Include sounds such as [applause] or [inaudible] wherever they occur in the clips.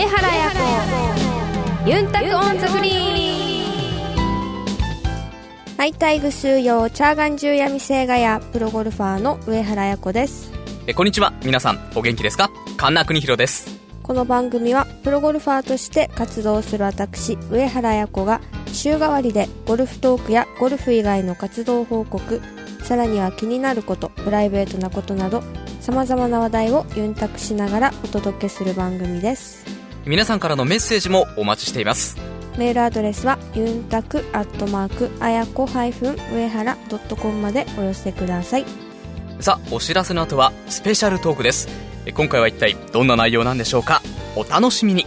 上原彩子。ユンタク on the green。ハイタイグスーヨー チャーガンジューヤミシェーガヤー プロゴルファーの上原彩子です。えこんにちは。皆さんお元気ですか？神田邦弘です。この番組はプロゴルファーとして活動する私上原彩子が週替わりでゴルフトークやゴルフ以外の活動報告さらには気になることプライベートなことなどさまざまな話題をユンタクしながらお届けする番組です皆さんからのメッセージもお待ちしています。メールアドレスはユンタクアットマークあやこ上原ドットコムまでお寄せください。さあお知らせの後はスペシャルトークです。え今回は一体どんな内容なんでしょうか？お楽しみに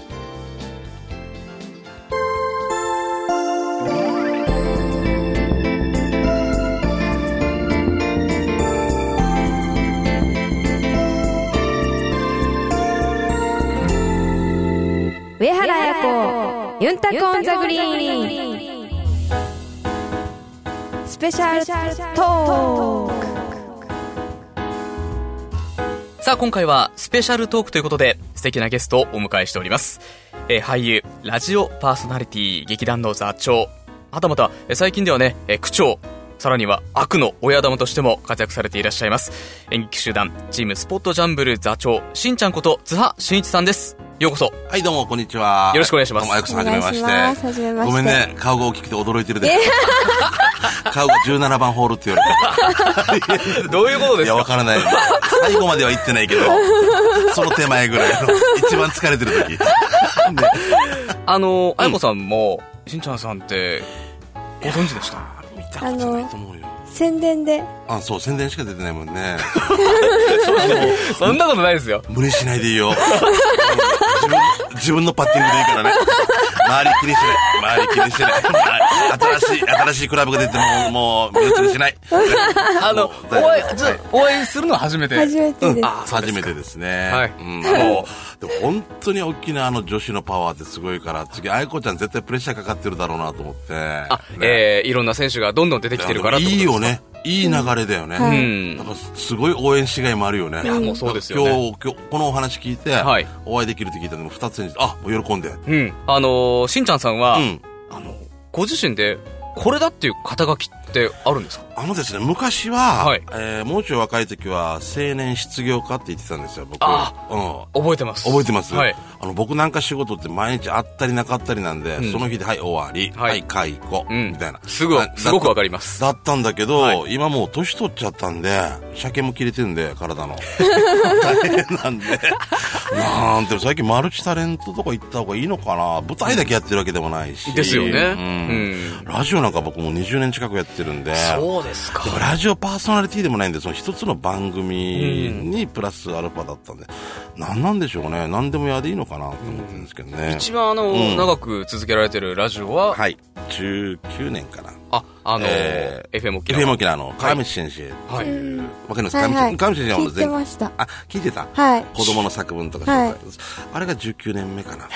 上原彩子ユンタクオンザグリーン。スペシャルトーク。さあ今回はスペシャルトークということで素敵なゲストをお迎えしております、えー俳優ラジオパーソナリティ劇団の座長はたまた最近ではね、えー区長さらには悪の親玉としても活躍されていらっしゃいます演劇集団チームスポットジャンブル座長しんちゃんこと津波真一さんですようこそはい、どうも、こんにちは。よろしくお願いしますどうも、あやこさん、はじめまして。ごめんね、顔が大きくて驚いてるで。顔が17番ホールって言われて。[laughs] どういうこといや、わからない。最後までは言ってないけど、その手前ぐらいの、一番疲れてる時。あのあやこさんも、しんちゃんさんってご存知でした？見たことないと思うよ。宣伝であ、そう、宣伝しか出てないもんね。そんなことないですよ無理しないでいいよ。自分、自分のパッティングでいいからね。周り気にしない。周り気にしない。新しい、新しいクラブが出ても、もう、目移りしない。[laughs] あのもうお会いちょお会いするのは初めて初めてです、初めてですね。はいうん、本当に大きなあの女子のパワーってすごいから、次、愛子ちゃん絶対プレッシャーかかってるだろうなと思って。あ、えー、いろんな選手がどんどん出てきてるからいいよね。いい流れだよね。はいうんなんかすごい応援しがいもあるよね。いやもうそうですよね今日、今日、このお話聞いて、はいお会いできるって聞いたのも二つに、あ、もう喜んで。うん。あのーしんちゃんさんは、うん。あの、ご自身で、これだっていう肩書きってあるんですか？あのですね、昔は、はいえーもうちょい若い時は、青年失業家って言ってたんですよ、僕。あうん。覚えてます。覚えてます、はい。あの僕なんか仕事って毎日あったりなかったりなんで、うんその日ではい終わり、ははいい、解雇、うんみたいな。すぐあ、すごくわかりります。だったんだけど、はい今もう年取っちゃったんで、鮭も切れてんで、体の。[laughs] 大変なんで。なんて、最近マルチタレントとか行った方がいいのかな舞台だけやってるわけでもないし。ですよね。ううんん。ラジオなんか僕もう20年近くやってるんで。そうですかで。もラジオパーソナリティでもないんで、その一つの番組にプラスアルファだったんで、何なんでしょうね。何でもやでいいのかなと思ってるんですけどね。一番あの、うん長く続けられてるラジオは、はい。19年かな。あ、あのーえ FM 沖縄。FM 沖縄の川道先生。はい。わかります？川道先生は聞いてましたあ、聞いてた？はい子供の作文とかはい紹介あれが19年目かな。へ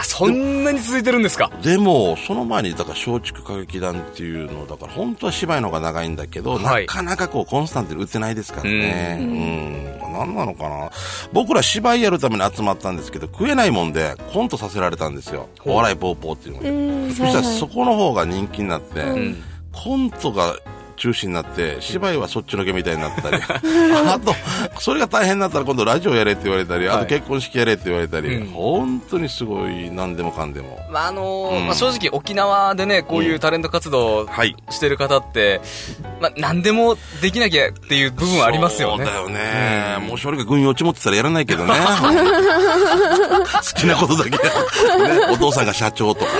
え、そんなに続いてるんですか？でも、その前に、だから、松竹歌劇団っていうの、だから、本当は芝居の方が長いんだけど、はいなかなかこう、コンスタントに打ってないですからね。うん。何なのかな。僕ら芝居やるために集まったんですけど、食えないもんで、コントさせられたんですよ。お笑いポーポーっていうのが。うんそしたら、そこの方が人気になって、んコントが、中心になって、芝居はそっちのけみたいになったり、[laughs] あと、それが大変になったら今度ラジオやれって言われたり、あはいと結婚式やれって言われたり、うん本当にすごい何でもかんでも。まあ、あのーうんまあ、正直沖縄でね、こういうタレント活動をはい。してる方って、まあ、何でもできなきゃっていう部分はありますよね。そうだよね。うんもし俺が軍用落ち持ってたらやらないけどね。[laughs] 好きなことだけ、ね。お父さんが社長とか、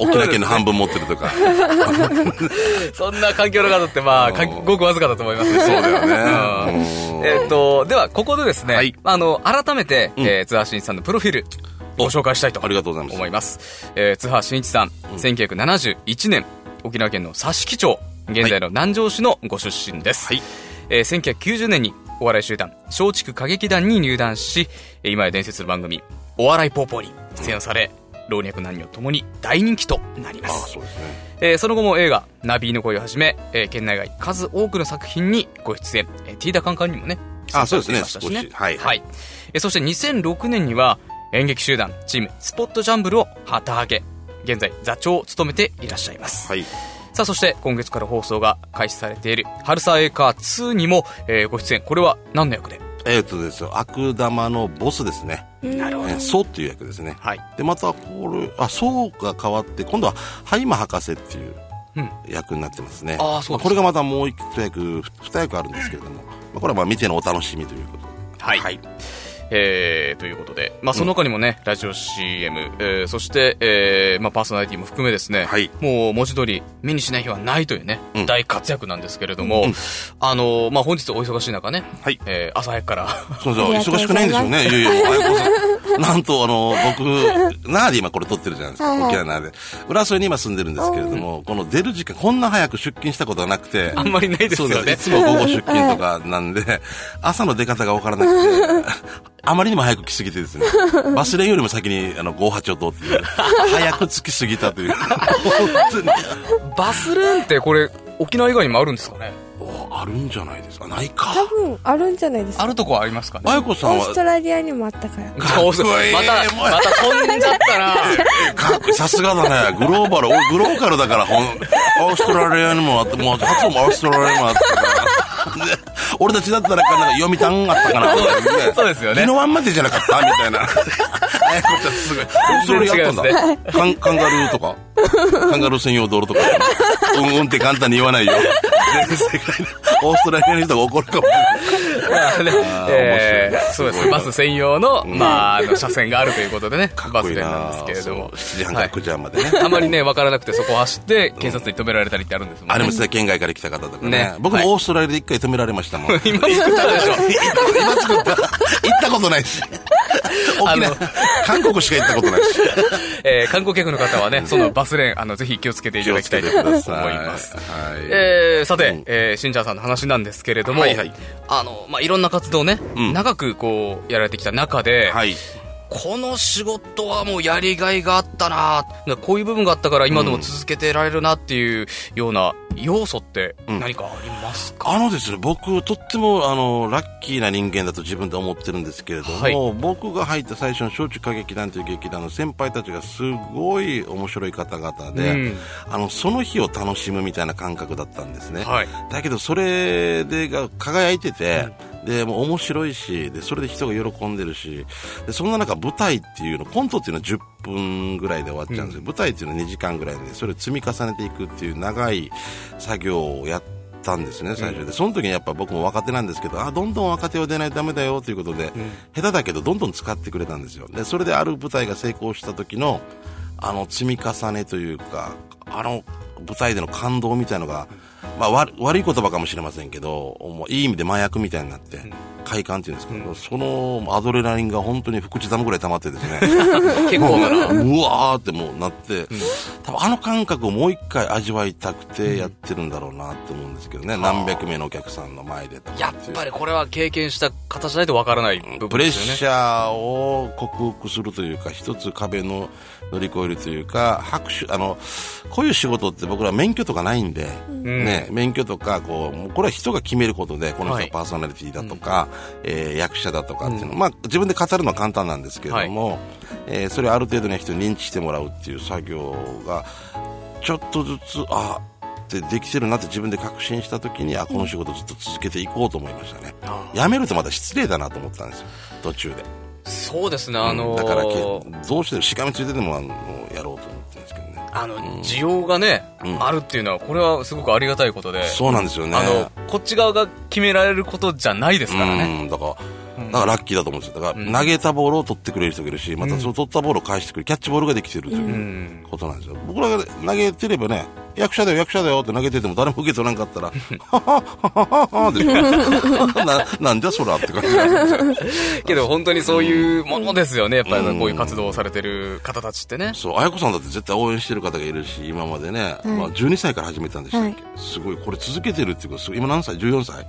沖縄県の半分持ってるとか。[laughs] そんな環境の方って、まあ、ごくわずかだと思いますね。そうだよねうんうんえっと、では、ここでですね、はいあの、改めて、うんえー津波真一さんのプロフィール、ご紹介したいとありがとうございます。思います。えー津波真一さん、1971年、沖縄県の佐敷町、現在の南城市のご出身です。はいえー1990年にお笑い集団、松竹歌劇団に入団し、えー今や伝説の番組、お笑いポーポーに出演され、老若男女ともに大人気となります。そね。えーその後も映画「ナビの恋」をはじめ、えー県内外数多くの作品にご出演、えーティーダカンカンにもねあそうですね。したし少しはい。えーそして2006年には演劇集団チームスポットジャンブルを旗揚げ。現在座長を務めていらっしゃいます、はい。さあそして今月から放送が開始されている「春沢エーカー2」にも、えーご出演。これは何の役で？えっ、とですよ、悪玉のボスですね。なるほえーソウっていう役ですね。はいで、また、これ、あ、ソウが変わって、今度は、ハイマ博士っていううん役になってますね。あーそうですかまこれがまたもう一役、二役あるんですけれども、まあ、これはまあ見てのお楽しみということで。はいはい。えーということで、まあ、その他にもね、ラジオ CM、えーそして、えーまあ、パーソナリティも含めですね、はい。もう文字通り目にしない日はないというね、うん。大活躍なんですけれども、うんあのーまあ、本日お忙しい中ね、はい。えー朝早くから。そうそう、忙しくないんでしょうね。いやいや、あやこさん。なんと、あの、僕、那覇で今これ撮ってるじゃないですか。沖縄那覇で。浦添に今住んでるんですけれども、この出る時間、こんな早く出勤したことはなくて。あんまりないですよね。そうです。いつも午後出勤とかなんで、朝の出方がわからなくて、あまりにも早く来すぎてですね、[laughs] バスレンよりも先にあの58を通っていう、早く着きすぎたという。バスレーンってこれ沖縄以外にもあるんですかね？おあるんじゃないですか？ないか。多分あるんじゃないですか？あるとこはありますかね？あやこさんは？オース、トラリアにもあったからかっこいいまたまた飛んじゃったなかっこいいさすがだね。グローバル、おグローカルだから、ほん、オーストラリアにもあって、もう発音もオーストラリアにもあってから。で俺たちだったら、なんか読みたんあったかなとか言ってそうですよね昨日あんまでじゃなかった？みたいな。あやこちゃんすごい。それやったんだ。カンカンガルーとかカンガルー専用道路とか。うんうんって簡単に言わないよ。全世界で。オーストラリアの人が怒るかも。まあね [laughs] えーそうです。バス専用の,、ん。まあ、あの車線があるということでね。かバスレーンなんなですけれども。そう7時半から9時半までね。[laughs] あまりね分からなくてそこを走って警察に止められたりってあるんですもんね。ありますね、県外から来た方とかね。僕もオーストラリアで一回止められましたもん。[laughs] 今作ったでしょ。今作った。行ったことないし。沖縄。あの、韓国しか行ったことないし。[laughs] えー観光客の方はねそのバスレーンあのぜひ気をつけていただきたいと思います。はい。えーさて、うん。えーしんちゃんさんの話なんですけれども、はいはい。あの、まあ、いろんな活動をね、うん。長くこう、やられてきた中で、はい。この仕事はもうやりがいがあったな。こういう部分があったから今でも続けてられるなっていうような要素ってうん。何かありますか、あのですね、僕、とっても、あの、ラッキーな人間だと自分で思ってるんですけれども、はい。僕が入った最初の小中歌劇団という劇団の先輩たちがすごい面白い方々で、うん。あの、その日を楽しむみたいな感覚だったんですね。はい。だけど、それでが輝いてて、で、もう面白いし、で、それで人が喜んでるし、で、そんな中、舞台っていうの、コントっていうのは10分ぐらいで終わっちゃうんですよ。舞台っていうのは2時間ぐらいで、それを積み重ねていくっていう長い作業をやったんですね、最初で。その時にやっぱ僕も若手なんですけど、あ、どんどん若手は出ないとダメだよということで、下手だけどどんどん使ってくれたんですよ。で、それである舞台が成功した時の、あの、積み重ねというか、あの、舞台での感動みたいのが、まあ、悪悪い言葉かもしれませんけど、もういい意味で麻薬みたいになって、快感っていうんですけど、そのアドレナリンが本当に福地ダムぐらい溜まってですね、[laughs] 結構だな。[laughs] うわーってもうなって、多分あの感覚をもう一回味わいたくてやってるんだろうなって思うんですけどね、何百名のお客さんの前でとかやっぱりこれは経験した方じゃないとわからない部プレッ分ですよね。シャーを克服するというか、一つ壁の乗り越えるというか、拍手、あの、こういう仕事って僕ら免許とかないんで、んね、免許とか、こう、これは人が決めることで、この人ははい。パーソナリティだとか、えー役者だとかっていうの、まあ自分で語るのは簡単なんですけれども、えーそれをある程度の人に認知してもらうっていう作業が、ちょっとずつ、あ、ってできてるなって自分で確信した時に、あ、この仕事ずっと続けていこうと思いましたね。あやめるとまた失礼だなと思ったんですよ。途中で、そうですね、あのーだからけどうしてもしがみついてでもあのやろうと思ってるんですけどねあの、需要がね、うん。あるっていうのは、これはすごくありがたいことで、そうなんですよね。あの、こっち側が決められることじゃないですからね。うんだからだからラッキーだと思うんですよ。だから、うん。投げたボールを取ってくれる人がいるしまたその取ったボールを返してくれるキャッチボールができてるといううん。ことなんですよ、僕らが投げてればね役者だよ役者だよって投げてても誰も受け取らんかったらははははははでななんじゃそらって感じけど本当にそういうものですよね、やっぱりこういう活動をされてる方たちってね。そう、綾子さんだって絶対応援してる方がいるし、今までね、まあ12歳から始めたんでしたっけ、すごい、これ続けてるっていうこと、今何歳 ?14 歳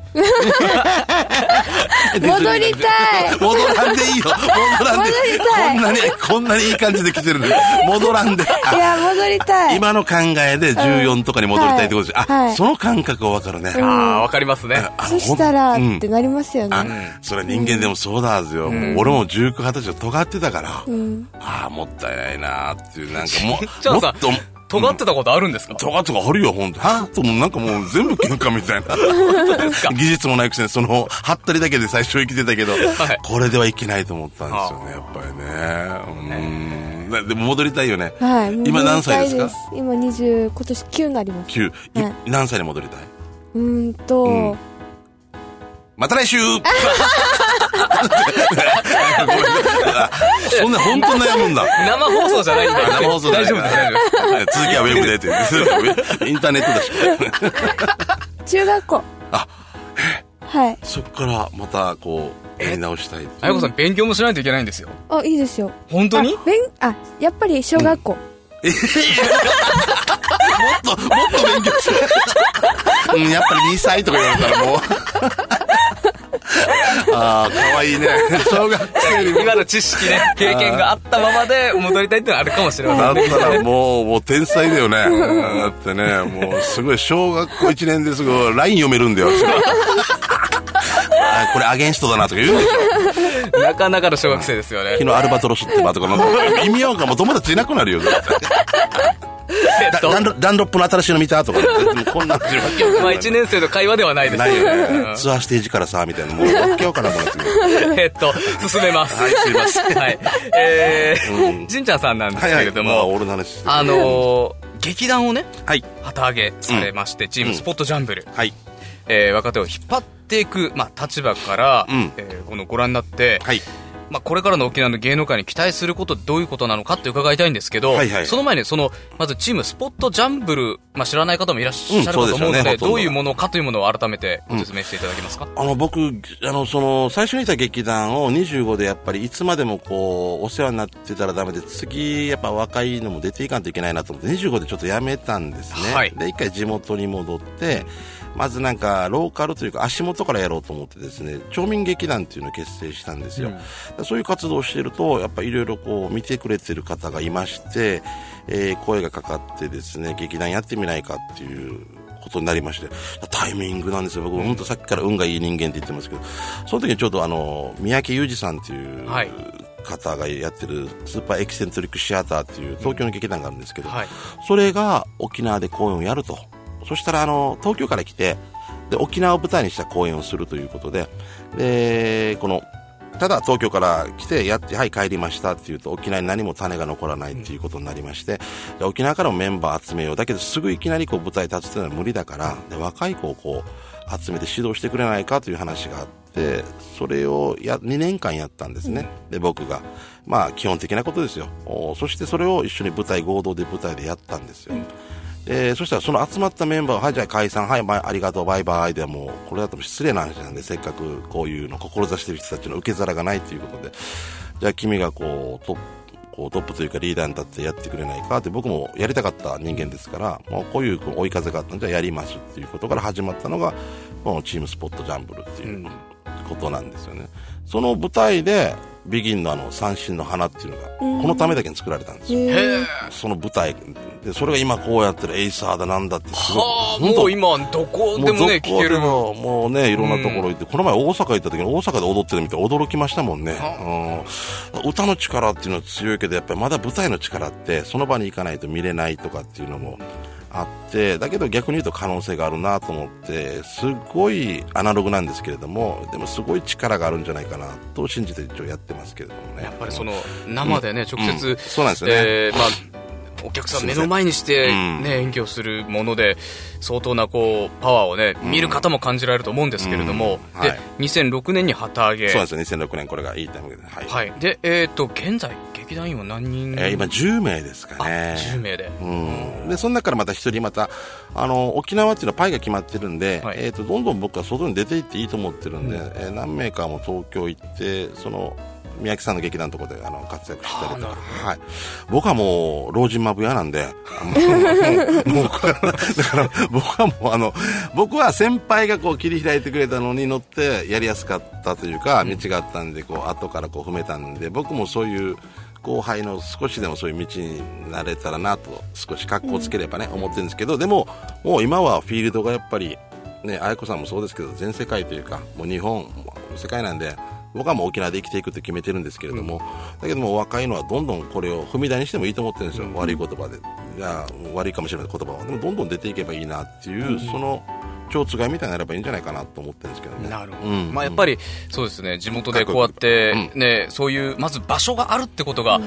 戻りたい戻らんでいいよ。戻らんで。こんなに、こんなにいい感じで来てるのに。戻らんで。いや、戻りたい。今の考えで14とかに戻りたいってことで、あ、はいその感覚はわかるね。ああ、わかりますね。そしたら、ほんってなりますよあね。、それは人間でもそうだはずよ。もう俺も19、20歳で尖ってたから、うん。ああ、もったいないなーっていう、なんかも [laughs] もっと、尖ってたことあるんですか？尖とかあるよ、ほんと。はぁともうなんかもう全部喧嘩みたいな。ですか？技術もないくせに、その、はったりだけで最初生きてたけど、はいこれではいけないと思ったんですよね、やっぱりね。うん。なでも戻りたいよね。はい。今何歳ですか？今20、今年9になります。9。いはい何歳に戻りたい？うーんと、うんまた来週 [laughs] そんな本当悩むんだ。生放送じゃないんだよ。生放送大丈夫です、大丈夫です。続きはウェブでって言って。インターネットだし。中学校。あ、はい。そっからまたこう、やり直したい。あやこさん、勉強もしないといけないんですよ。あ、いいですよ。本当に？あ、勉、あ、やっぱり小学校。[laughs] もっと、もっと勉強して。うん、やっぱり2歳とか言われたらもう。[laughs] ああ、かわいいね。小学生に。今の知識ね、経験があったままで戻りたいってのはあるかもしれまだっせんね。たらもう、もう天才だよね。だってね、もうすごい、小学校1年ですごい、LINE 読めるんだよ。あこれアゲンストだなとか言うんでしょ。なかなかの小学生ですよね。昨日アルバトロスってばとか、意味わかんもう友達いなくなるよ。ダダンロダンロップの新しいの見たとか、こんなまあ1年生の会話ではないですないようんね。ツアーステージからさ、みたいな。もう、わけわからんと思って。えっと、進めます。はいすいませんはい。えー、じんちゃんさんなんですけれどまあ、も、あのー、劇団をね、はい。旗揚げされまして、チームスポットジャンブル、はい。えー若手を引っ張っていく、まあ、立場から、うんえーこのご覧になって、はい。まあ、これからの沖縄の芸能界に期待することどういうことなのかって伺いたいんですけど、はいはいその前にそのまずチームスポットジャンブル、まあ、知らない方もいらっしゃるかと思うので,、うんそうでね。どどういうものかというものを改めてご説明していただけますか、あの、僕、あの、その、最初にいた劇団を25でやっぱりいつまでもこう、お世話になってたらダメで、次、やっぱ若いのも出ていかんといけないなと思って、25でちょっとやめたんですね。はい。で、一回地元に戻って、まずなんか、ローカルというか足元からやろうと思ってですね、町民劇団っていうのを結成したんですよ。でそういう活動をしていると、やっぱいろいろこう、見てくれてる方がいまして、えー声がかかってですね、劇団やってみないかっていうことになりまして、タイミングなんですよ。僕、本当さっきから運がいい人間って言ってますけど、その時にちょうどあの、三宅裕二さんっていう、はい方がやってるスーパーエキセントリックシアターっていう東京の劇団があるんですけど、はいそれが沖縄で公演をやると。そしたらあの、東京から来て、で、沖縄を舞台にした公演をするということで、で、この、ただ東京から来てやって、はい帰りましたっていうと沖縄に何も種が残らないっていうことになりまして、で沖縄からもメンバー集めよう。だけどすぐいきなりこう舞台立つっていうのは無理だから、で若い子をこう集めて指導してくれないかという話があって、それをや2年間やったんですね。で、僕が。まあ基本的なことですよ。おそしてそれを一緒に舞台合同で舞台でやったんですよ。で、そしたらその集まったメンバーは、はい、じゃあ解散、はい、まあ、ありがとう、バイバイでもう、これだと失礼な話なんで、せっかくこういうの志してる人たちの受け皿がないということで、じゃあ君がこう、トップ、こうトップというかリーダーに立ってやってくれないかって僕もやりたかった人間ですから、もうこういう追い風があったんで、じゃあやりますっていうことから始まったのが、このチームスポットジャンブルっていうことなんですよね。その舞台で、ビギンのあの三振の花っていうのが、このためだけに作られたんですよ。へーその舞台で、それが今こうやってるエイサーだなんだってすごい。もう今、どこでもね、聞ける。ももうね、いろんなところ行って、この前大阪行った時に大阪で踊ってるみたい驚きましたもんね。うん、歌の力っていうのは強いけど、やっぱりまだ舞台の力って、その場に行かないと見れないとかっていうのもあって、だけど逆に言うと可能性があるなと思って、すごいアナログなんですけれども、でもすごい力があるんじゃないかなと信じて一応やってますけれどもね。やっぱりその、生でね、直接、うんそうなんですよねえーまあ、お客さん目の前にして、うんね、演技をするもので、相当なこう、パワーをね、見る方も感じられると思うんですけれども、でうんはい、2006年に旗揚げ。そうなんですよ、2006年これがいいタイミングで。はい。はい。で、えっ、と、現在、劇団員は何人？えー今10名ですかあ、ね。10名で。うん、でその中からまた一人またあの沖縄っていうのはパイが決まってるんで、はい。えー、とどんどん僕は外に出ていっていいと思ってるんで、えー何名かも東京行ってその宮城さんの劇団のところであの活躍したりとか、はい、僕はもう老人マブ屋なんで [laughs] だから僕はもうあの僕は先輩がこう切り開いてくれたのに乗ってやりやすかったというか道があったんでこう後からこう踏めたんで僕もそういう後輩の少しでもそういう道になれたらなと少し格好つければね、思ってるんですけどでももう今はフィールドがやっぱりね愛子さんもそうですけど全世界というかもう日本世界なんで僕はもう沖縄で生きていくって決めてるんですけれども、だけども若いのはどんどんこれを踏み台にしてもいいと思ってるんですよ、悪い言葉で。いや悪いかもしれない言葉は。でもどんどん出ていけばいいなっていう、その蝶つがいみたいになればいいんじゃないかなと思ってるんですけどね。なるほど。うん。まあやっぱり、そうですね、地元でこうやって、ね、そういう、まず場所があるってことが、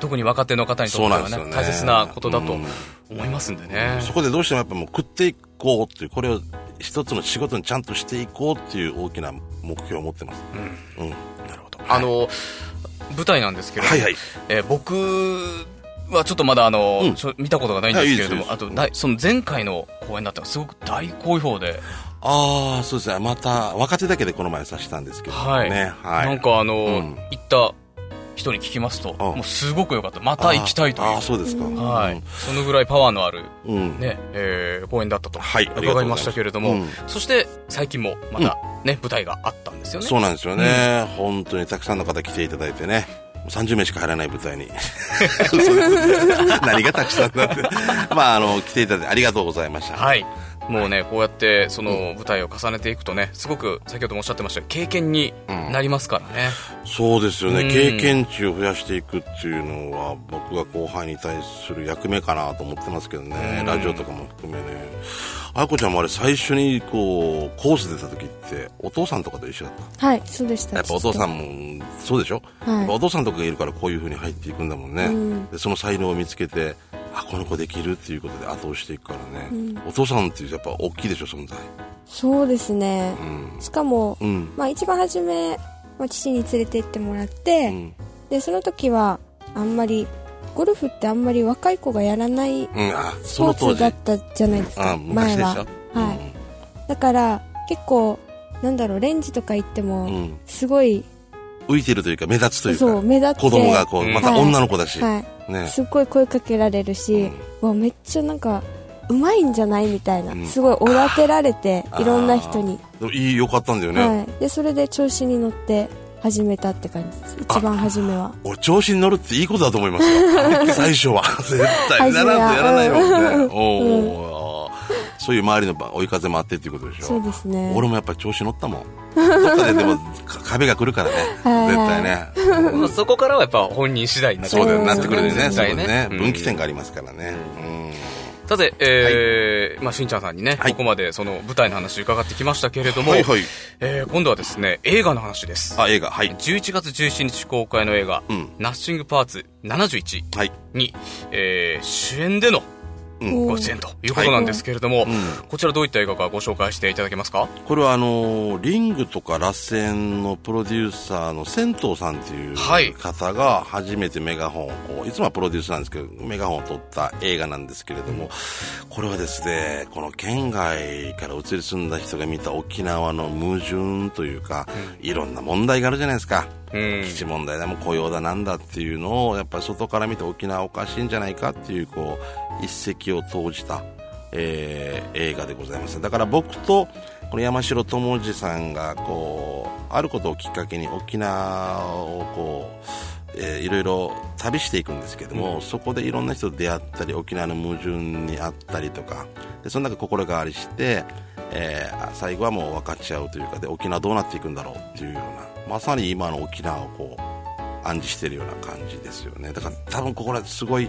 特に若手の方にとってはねね。大切なことだとうん。思いますんでね。そこでどうしてもやっぱもう食っていこうっていうこれを一つの仕事にちゃんとしていこうっていう大きな目標を持ってます、うん。なるほど。あの、舞台なんですけれども、はいはい。えー僕はちょっとまだあの、うん。見たことがないんですけれども、はいいいあとその前回の公演だったらすごく大好評で、ああそうですね。また若手だけでこの前さしたんですけどはい。ねはい。なんかあの、うん。行った人に聞きますと、あもうすごく良かった。また行きたいという。あーあーそうですか。はい。そのぐらいパワーのある、うん、ね、えー公演だったとはい伺いましたけれども、うん。そして最近もまたね、舞台があったんですよね。そうなんですよね、本当にたくさんの方来ていただいてね30名しか入らない舞台に。[laughs] 何がたくさんだって。[laughs] まああの来ていただいてありがとうございました。はい。もうね、こうやって、その舞台を重ねていくとね、すごく、先ほどもおっしゃってましたけど経験になりますからね。そうですよね、うん。経験値を増やしていくっていうのは僕が後輩に対する役目かなと思ってますけどね、うん。ラジオとかも含めねあやこちゃんもあれ最初にこうコース出た時ってお父さんとかと一緒だっはいそうでした。たやっぱお父さんもそうでしょ、はい。お父さんとかがいるからこういう風に入っていくんだもんね、うん。でその才能を見つけてあこの子できるっていうことで後押していくからね、お父さんっていうやっぱ大きいでしょ？存在そうですね。うん。しかも、うん。まあ一番初め、まあ、父に連れて行ってもらって、うん、でその時はあんまりゴルフってあんまり若い子がやらないスポーツだったじゃないですかあ昔でしょ？前は。はい。だから結構なんだろうレンジとか行っても、うん、うんすごい浮いてるというか目立つというかそう目立って子供がこう、うん。また女の子だし、はい。ね。すっごい声かけられるし、わめっちゃなんかうまいんじゃないみたいな、うん。すごいおだてられていろんな人に、でもいいよかったんだよね、はい、でそれで調子に乗って始めたって感じです。一番初めは。俺調子に乗るっていいことだと思いますよ。[laughs] 最初は。絶対ならんとやらないもんね、おー。そういう周りの追い風もあってっていうことでしょ。そうですね。俺もやっぱり調子乗ったもん。どっかででもか壁が来るからね。はい絶対ね。まあそこからはやっぱ本人次第になってそうだよ。んなってくるね。絶対そうだね。うん。分岐点がありますからねさて、えーまあ、しんちゃんさんにね、はい。ここまでその舞台の話伺ってきましたけれども、はいはい。えー今度はですね、映画の話です。あ映画。はい。11月17日公開の映画、うん。ナッシングパーツ71はい。に、えー主演でのうんご出演ということなんですけれども、うんこちらどういった映画かご紹介していただけますか？これはあのリングとか螺旋のプロデューサーの仙頭さんっていうはい。方が初めてメガホンをこういつもはプロデュースなんですけどメガホンを撮った映画なんですけれどもこれはですねこの県外から移り住んだ人が見た沖縄の矛盾というか、いろんな問題があるじゃないですか。うん基地問題だも雇用だなんだっていうのをやっぱり外から見て沖縄おかしいんじゃないかっていうこう一石を投じた、えー映画でございます。だから僕とこの山城智二さんがこうあることをきっかけに沖縄をこう、えーいろいろ旅していくんですけども、そこでいろんな人と出会ったり沖縄の矛盾にあったりとかでその中心変わりして、えー最後はもう分かち合うというかで沖縄どうなっていくんだろうっていうようなまさに今の沖縄をこう暗示してるような感じですよね。だから多分ここらすごい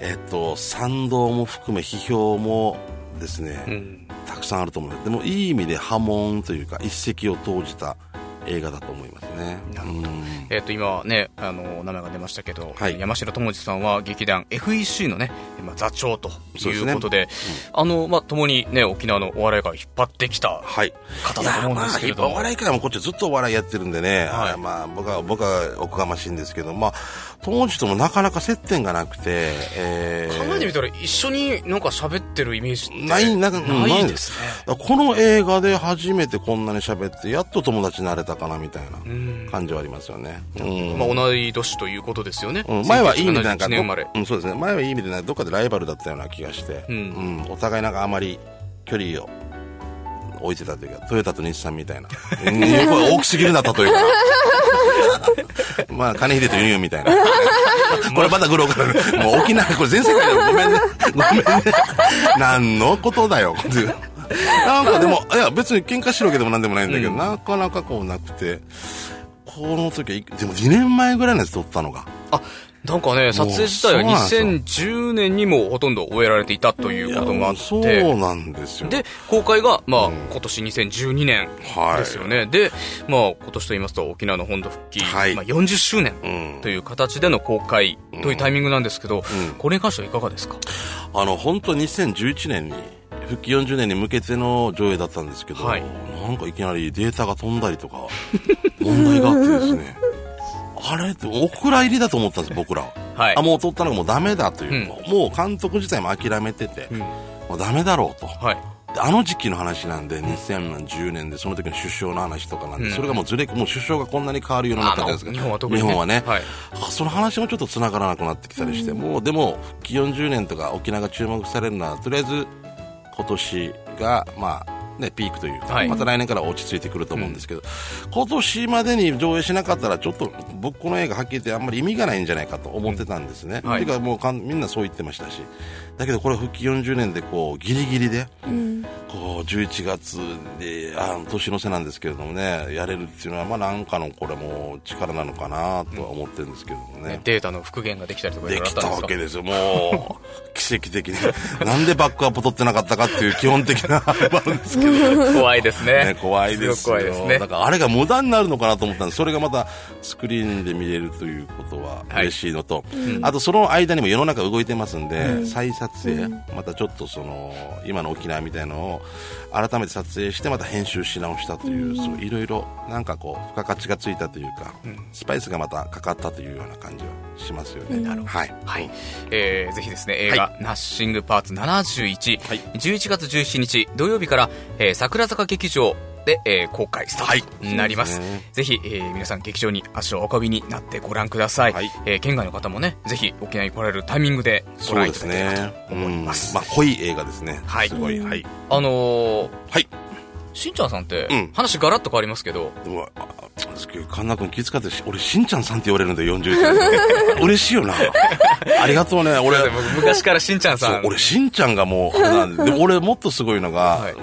えっと賛同も含め批評もですね、うん。たくさんあると思うのででもいい意味で波紋というか一石を投じた映画だと思いますね。なるほど。うん。えっ、と、今ね、あの、名前が出ましたけど、はい。山城智二さんは劇団 FEC のね、まあ、座長とそうですね。いうことで、あの、まあ、共にね、沖縄のお笑い界を引っ張ってきたはい。方だと思うんですけれどまあ、お笑いからもこっちずっとお笑いやってるんでね、はい。あまあ、僕は、僕はおこがましいんですけど、まあ、友達ともなかなか接点がなくて、えー。考えてみたら一緒になんか喋ってるイメージってないなんかうんないですね。この映画で初めてこんなに喋って、やっと友達になれたったかなみたいなうん。感じはありますよね。うん。まあ、同い年ということですよね。うん。前はいい意味でなんか1971年生まれ。ど。うん、そうですね。前はいい意味でなんかどっかでライバルだったような気がして、うん。うん。お互いなんかあまり距離を置いてたというかトヨタと日産みたいな、大きすぎるな例えば。[laughs] まあ金秀とユニオンみたいな。[laughs] これまたグローからもう沖縄これ全世界でもごめんね。ごめんね。何のことだよ [laughs] なんかでもいや別に喧嘩してるわけでもなんでもないんだけど、なかなかこうなくてこの時はいでも2年前ぐらいのやつ撮ったのが。あ、なんかね、撮影自体はそうなんですよ。2010年にもほとんど終えられていたということがあっいやそうて。なんですよ。で、公開が、まあ、うん。今年2012年はいですよね。で、まあ、今年と言いますと、沖縄の本土復帰、はい。まあ、40周年うん。という形での公開というタイミングなんですけど、ん。これに関してはいかがですか？あの本当2011年に復帰40年に向けての上映だったんですけど、はい。なんかいきなりデータが飛んだりとか [laughs] 問題があってですね。あれってお蔵入りだと思ったんです僕ら。は、はい。あもう撮ったのがもうダメだという、もう監督自体も諦めてて、うん。もうダメだろうと。はい。であの時期の話なんで2010年でその時の首相の話とかなんで、うん。それがもうずれもう首相がこんなに変わるようになったじゃないですか日本は特にね。日本はね、はい。あその話もちょっと繋がらなくなってきたりして、もうでも復帰40年とか沖縄が注目されるのはとりあえず今年がまあね、ピークというか、はい。また来年から落ち着いてくると思うんですけど、今年までに上映しなかったらちょっと僕この映画はっきり言ってあんまり意味がないんじゃないかと思ってたんですね、はい。ていうかもうかんみんなそう言ってましたし。だけどこれ復帰40年でこうギリギリで、こう11月であ年の瀬なんですけれどもねやれるっていうのはまあなんかのこれも力なのかなとは思ってるんですけどもね、データの復元ができたりとかできたわけですよ。もう奇跡的に。なんでバックアップ取ってなかったかっていう基本的な [laughs] あれもあるんですけど [laughs] 怖いですね。ね、怖いですよ。ごく怖いですね。だ。からあれが無駄になるのかなと思ったんです。それがまたスクリーンで見れるということははい。嬉しいのと、あとその間にも世の中動いてますんで、再撮影、またちょっとその今の沖縄みたいのを改めて撮影してまた編集し直したという、いろいろなんかこう付加価値がついたというか、スパイスがまたかかったというような感じはしますよね、はい、はい。えー、ぜひですね、映画、ナッシングパーツ71、はい。11月17日土曜日から、えー桜坂劇場で、えー公開スタートになります。そうですね。ぜひ、えー皆さん劇場に足をお運びになってご覧ください。はい。えー県外の方もね、ぜひ沖縄に来られるタイミングでご覧いただければと思います。うん。まあ濃い映画ですね。はい。すごい。はい、あのー、はい。しんちゃんさんって、うん。話ガラッと変わりますけど、うわ、あですけど神田君気遣ってし、俺、しんちゃんさんって言われるんだよ、41歳。[laughs] 嬉しいよな。ありがとうね、俺。僕昔からしんちゃんさ、そうん俺、しんちゃんがもう、あれなんで、[laughs] 俺もっとすごいのが、はい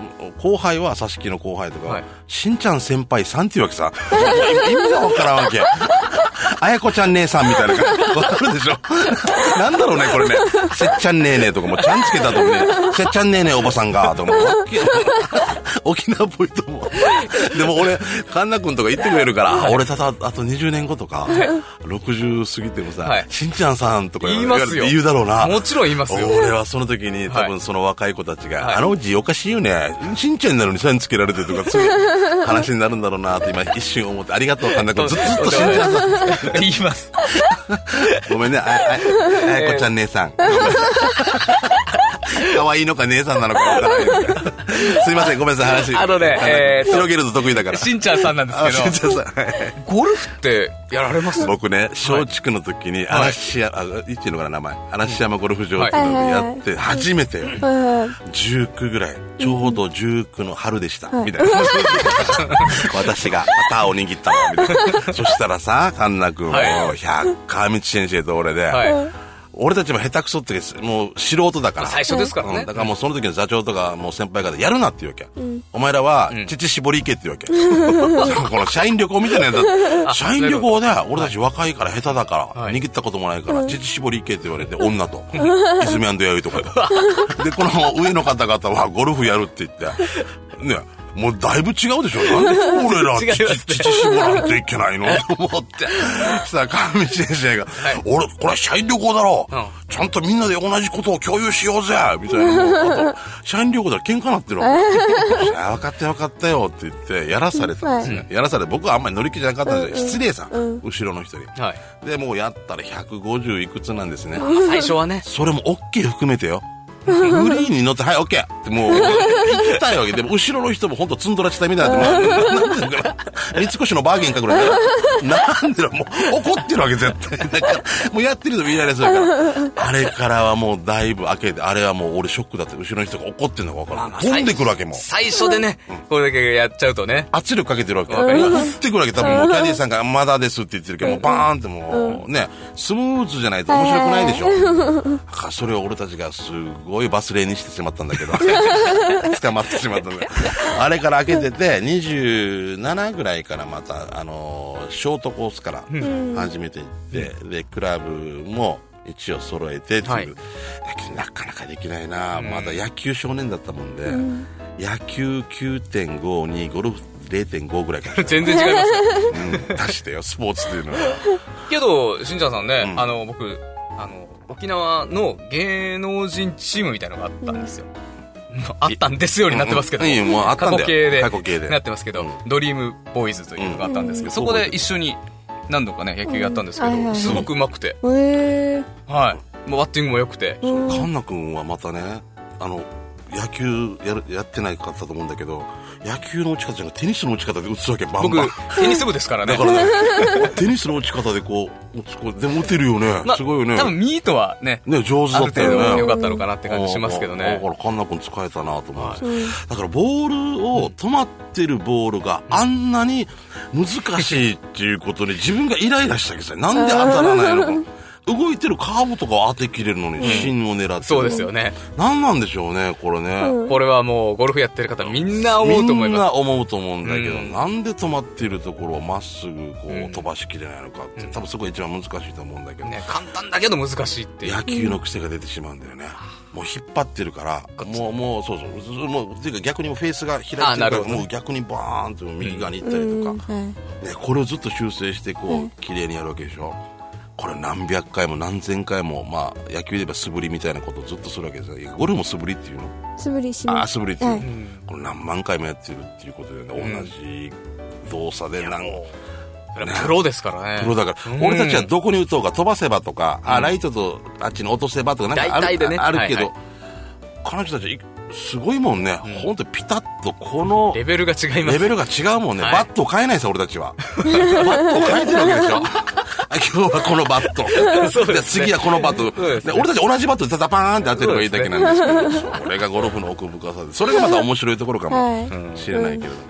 後輩は、佐々木の後輩とか、はいしんちゃん先輩さんっていうわけさ。[laughs] 意味がわからんわけ。あやこちゃん姉さんみたいな感じ。わかるでしょ？なんだろうね、これね。せっちゃんねえねえとかも、ちゃんつけたとね、せっちゃんねえねえおばさんが、とかも、沖縄っぽいと思う。でも俺、神田君とか言ってくれるから、あ俺ただ、あと20年後とか、60過ぎてもさ、はいしんちゃんさんとか言いますよ言うだろうな。もちろん言いますよ。俺はその時に多はい分その若い子たちが、はいあのうちおかしいよね。しんちゃんなのにさんつけられてとか、そういう [laughs] 話になるんだろうなって今一瞬思って、ありがとう、神田君。ずっとずっとしんちゃんさん。言います。[laughs] ごめんね、あ、あ、あやこちゃん姉さん。[laughs] [laughs] 可愛いのか姉さんなのかわからないけど。すいません、ごめんなさい、話。あのねえーと広げると得意だから。しんちゃんさんなんですあ、けどしん、ちゃんさん。はいゴルフってやられます？僕ね、松竹の時に、はい嵐山、あ、言っていいのかな、名前。嵐山ゴルフ場っていうのをやって、初めてよ。19ぐらい。ちょうど19の春でした。みたいな。[laughs] 私がパターを握ったの。みたいな。そしたらさ、神田君も、はい百川道先生と俺で、はい。俺たちも下手くそってもう素人だから。最初ですからねうんだからもうその時の座長とかもう先輩方やるなって言うわけ。お前らはん乳絞り行けって言うわけ。[laughs] この社員旅行みたいなやつ。[laughs] 社員旅行で俺たち若いから下手だから、はい握ったこともないから、乳絞り行けって言われて、女と。泉弥生とかで。で、この上の方々はゴルフやるって言って、ね、もうだいぶ違うでしょなんで俺ら [laughs] 違いますね乳乳絞らんといけないの？と思って。そしたら川道先生が、俺、これは社員旅行だろ、うんちゃんとみんなで同じことを共有しようぜみたいな。社員旅行だら喧嘩なってるわ分かったよ分かったよって言って、やらされたんですね。やらされ、僕はあんまり乗り気じゃなかったんですよ。失礼さん。後ろの人に。はい。で、もうやったら150いくつなんですね。最初はね。それも OK 含めてよ。グリーンに乗って、はい、OK! ってもう、行きたいわけで、も後ろの人も本当ツンドラしたみたいな、もうなんていうのかな三越のバーゲンかぐらい。なんでだ、もう怒ってるわけ絶対。だから、もうやってるとイライラするから。あれからはもうだいぶ開けて、あれはもう俺ショックだって、後ろの人が怒ってんのか分からん。まあ飛んでくるわけもう。最初でね、これだけやっちゃうとね。圧力かけてるわけ。降ってくるわけ。多分もうキャディーさんがまだですって言ってるけど、もうバーンってもうね、スムーズじゃないと面白くないでしょ。だからそれを俺たちがすごいバスレーにしてしまったんだけど、[laughs] 捕まってしまったんだあれから開けてて、27ぐらいからまた、あのー、ショートコースから始めていって、で、クラブも、一応揃えてっていう、はい。なかなかできないな、まだ野球少年だったもんで、野球9.5にゴルフ0.5ぐらいかもしれない全然違います。よ。うん、出してよ、スポーツっていうのは。けど、しんちゃんさんね、うん。あの、僕、あの、沖縄の芸能人チームみたいなのがあったんですよ。あったんですようになってますけど、うんもうあったんだよ。過去形で過去形で。なってますけど、うん。ドリームボーイズというのがあったんですけど、うん。そこで一緒に何度かね、野球やったんですけど、すごく上手くて、へえ。はい。もうバッティングも良くて、うん。カンナ君はまたね、あの、野球やるやってないかったと思うんだけど、野球の打ち方じゃなくてテニスの打ち方で打つわけ、バン僕バン。、テニス部ですからね。だからね、テニスの打ち方でこう、打つこうでも打てるよね。まあすごいよね。多分ミートはね、ね、上手あだったよる程度ね。良かったのかなって感じしますけどねだ。から、カンナ君使えたなと思って、うんだから、ボールを、止まってるボールがあんなに難しいっていうことに自分がイライラしたわけさ。なんで当たらないのか。[laughs] 動いてるカーブとかを当てきれるのに、芯を狙って。そうですよ。ね。何なんでしょうね、これね。うんこれはもうゴルフやってる方みんな思うと思いみんまな思うと思うんだけど、うんなんで止まっているところをまっすぐこう、うん飛ばしきれないのかって、多分そこが一番難しいと思うんだけど、す。ね、簡単だけど難しいっていう。野球の癖が出てしまうんだよね。もう引っ張ってるから、もう、もう、そうそう、もう、っていうか逆にフェースが開いてるから、もう逆にバーンと右側に行ったりうんとか、はいね、これをずっと修正して、こう、綺麗にやるわけでしょ。これ何百回も何千回も、まあ、野球で言えば素振りみたいなことをずっとするわけですよ。いやゴルフも素振りっていうの？素振りしああ、ます素振りっていうの、はいこれ何万回もやってるっていうことでね、同じ動作で何プロですからね。プロだから、うん俺たちはどこに打とうか飛ばせばとか、あ、ライトとあっちに落とせばとか、なんかある大体でねあるけど、はい彼女たちい、すごいもんね。本当にピタッとこのレベルが違います。レベルが違うもんね。はいバットを変えないさ、俺たちは。[laughs] バットを変えてるわけでしょ。あ今日はこのバット。そうですね次はこのバット。ねで俺たち同じバットでタタパーンって当てればいいだけなんですけど、それがゴルフの奥深さで、それがまた面白いところかもしれないけれども。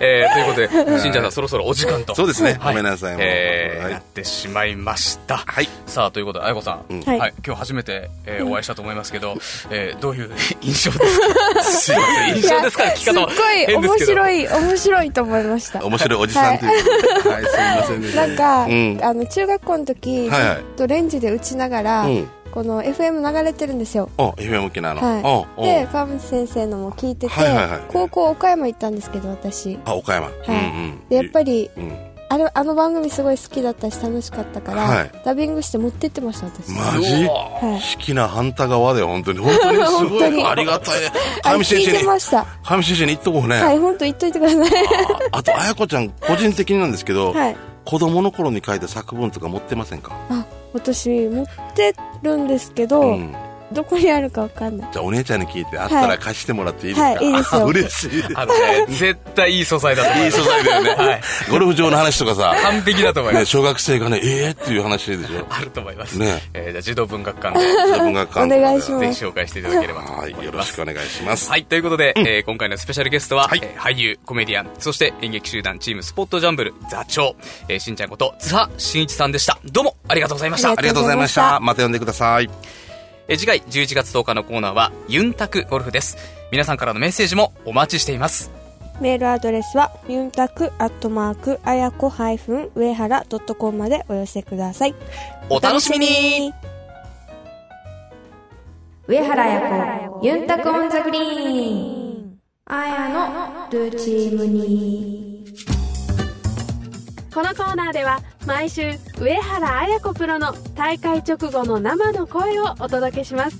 えー、ということで、しんちゃんさんそろそろお時間と。そうですね。ごはいめんなさい。えーなってしまいました。はい。さあ、ということで、あやこさん。うんはいはい。今日初めて、えーお会いしたと思いますけど、えーどういう印象ですか？[laughs] すいません。印象ですか聞きすっごい面。白い面白いと思いました面白いおじさんという。はい、すいませんでした。なんか、うんあの中学校の時、はいはい。ずっとレンジで打ちながら、うん。この FM 流れてるんですよ。お、FM 沖縄の。はい。で川口先生のも聞いてて、はいはいはい高校岡山行ったんですけど私。あ、岡山。うんうん。でやっぱりうん。あれあの番組すごい好きだったし楽しかったから、はい。ダビングして持ってってました私、マジ？はい。好きな反対側で本当に。[laughs] 本当にす本ごい。当に。ありがたい。あれ聞い上先生に、てました。上先生に言っとこうね。はい本当言っといてください。ああと、あやこちゃん、個人的になんですけど、はい子供の頃に書いた作文とか持ってませんか？あ私持ってるんですけど、うん。どこにあるかわかんないじゃあお姉ちゃんに聞いて、あったら貸してもらっていいですか？はいいいですよ [laughs] 嬉しい。あのね、絶対いい素材だと思います。いい素材だよね。はい。ゴルフ場の話とかさ、完璧だと思いまね、す。小学生がね、ええっていう話でしょ。あると思います。ねえーじゃあ児童文学館で、自分がお願いしますぜひ紹介していただければと思はいい、よろます。しくお願いします。はい、ということで、えー今回のスペシャルゲストは、はいえー俳優、コメディアン、そして演劇集団チームスポットジャンブル座長、えーしんちゃんこと津波真一さんでした。どうもありがとうございました。あありがとうございました。また呼んでください。えー次回11月10日のコーナーは、ユンタクゴルフです。皆さんからのメッセージもお待ちしています。メールアドレスはユンタクアットマークあやこ上原ドットコムまでお寄せくださいお楽しみに上原彩子ユンタク on the green あやのルーチームにこのコーナーでは毎週上原綾子プロの大会直後の生の声をお届けします。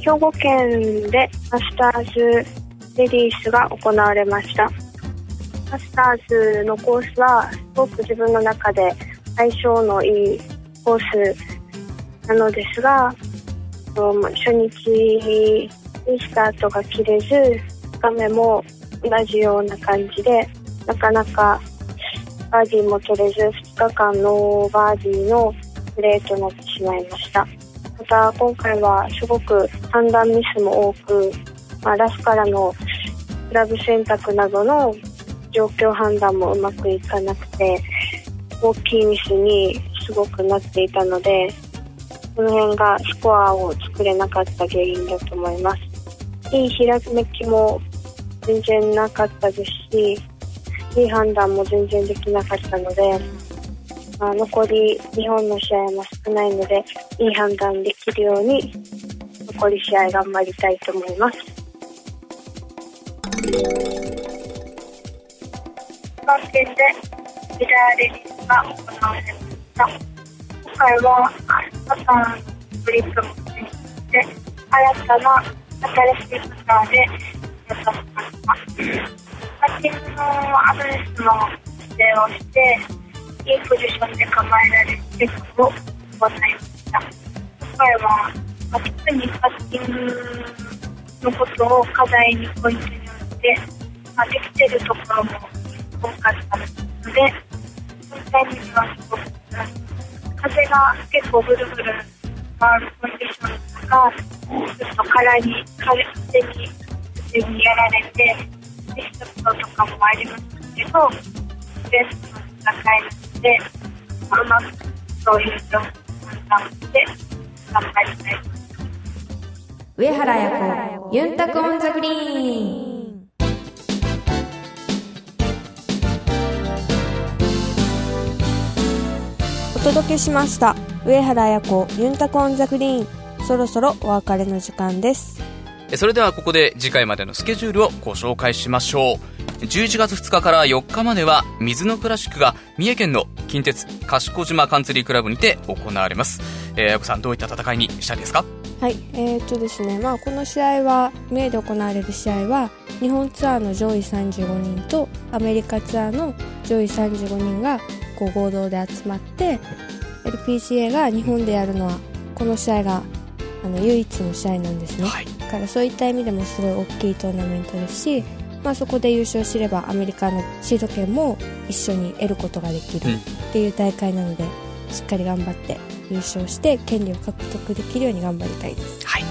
兵庫県でマスターズレディースが行われました。マスターズのコースはすごく自分の中で相性のいいコースなのですが初日にスタートが切れず2日目も同じような感じで、なかなかバーディーも取れず、2日間ノーバーディーのプレーとなってしまいました。また、今回はすごく判断ミスも多く、まあ、ラフからのクラブ選択などの状況判断もうまくいかなくて、大きいミスにすごくなっていたので、この辺がスコアを作れなかった原因だと思います。いいひらめきも全然なかったですし、いい判断も全然できなかったので、まあ、残り日本の試合も少ないので、いい判断できるように、残り試合頑張りたいと思います。今回はパターングリップも選して、新たな新しいパターでやったしました。パッティングのアドレスの指定をして、いいポジションで構えられるチェックを行いました。今回は、まあ、特にパッティングのことを課題にポイントに置いて、まあ、できてるところも多かったので、全体的にはすごく風が結構ぐるぐる回るコンディションとか、ちょっと空に、風に、風にやられて、ミストとかもありますけど、ベースの高いので、まあ、うまくそういう状況を判断して頑張りたい上原彩子ユンタク on the green お届けしました。上原彩子ユンタク on the green。そろそろお別れの時間です。それではここで次回までのスケジュールをご紹介しましょう。11月2日から4日までは水のクラシックが三重県の近鉄賢島カンツリークラブにて行われます。えー、さんどういった戦いにしたいですか？はい、えー、とですね、まあ、この試合は、メイで行われる試合は、日本ツアーの上位35人と、アメリカツアーの上位35人が、こう合同で集まって、LPGA が日本でやるのは、この試合が、あの、唯一の試合なんですね。はい。だからそういった意味でもすごい大きいトーナメントですし、まあ、そこで優勝すればアメリカのシード権も一緒に得ることができるうんっていう大会なので、しっかり頑張って優勝して権利を獲得できるように頑張りたいです。はい。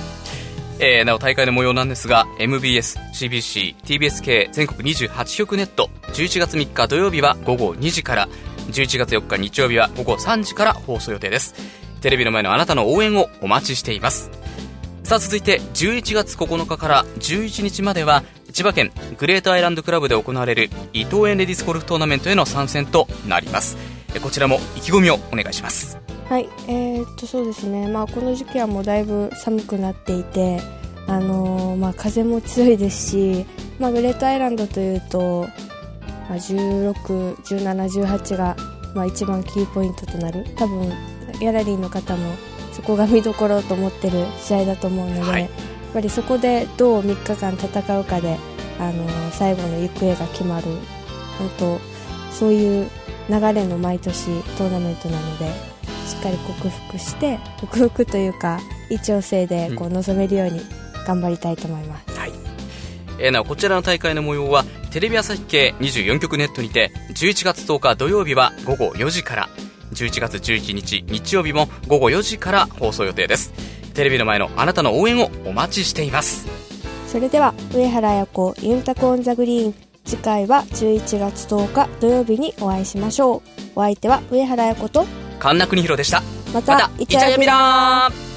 えー、なお大会の模様なんですが、MBS、CBC、TBSK 全国28局ネット、11月3日土曜日は午後2時から、11月4日日曜日は午後3時から放送予定です。テレビの前のあなたの応援をお待ちしています。さあ続いて11月9日から11日までは千葉県グレートアイランドクラブで行われる伊藤園レディスゴルフトーナメントへの参戦となります。えこちらも意気込みをお願いします。はい、えー、っとそうですね、まあ、この時期はもうだいぶ寒くなっていて、あのーまあ、風も強いですし、まあ、グレートアイランドというと、まあ、16、17、18が、まあ、一番キーポイントとなる多分ギャラリーの方もそこが見どころと思ってる試合だと思うので、はい。やっぱりそこでどう3日間戦うかで、あのー最後の行方が決まる本当そういう流れの毎年トーナメントなのでしっかり克服して克服というか微調整でこう臨めるように頑張りたいと思います、はい。えーなお、こちらの大会の模様は、テレビ朝日系24局ネットにて、11月10日土曜日は午後4時から、11月11日日曜日も午後4時から放送予定です。テレビの前のあなたの応援をお待ちしています。それでは上原彩子ユンタコオンザグリーン次回は11月10日土曜日にお会いしましょうお相手は上原彩子と神田邦弘でした。またまた、イチャヤミラー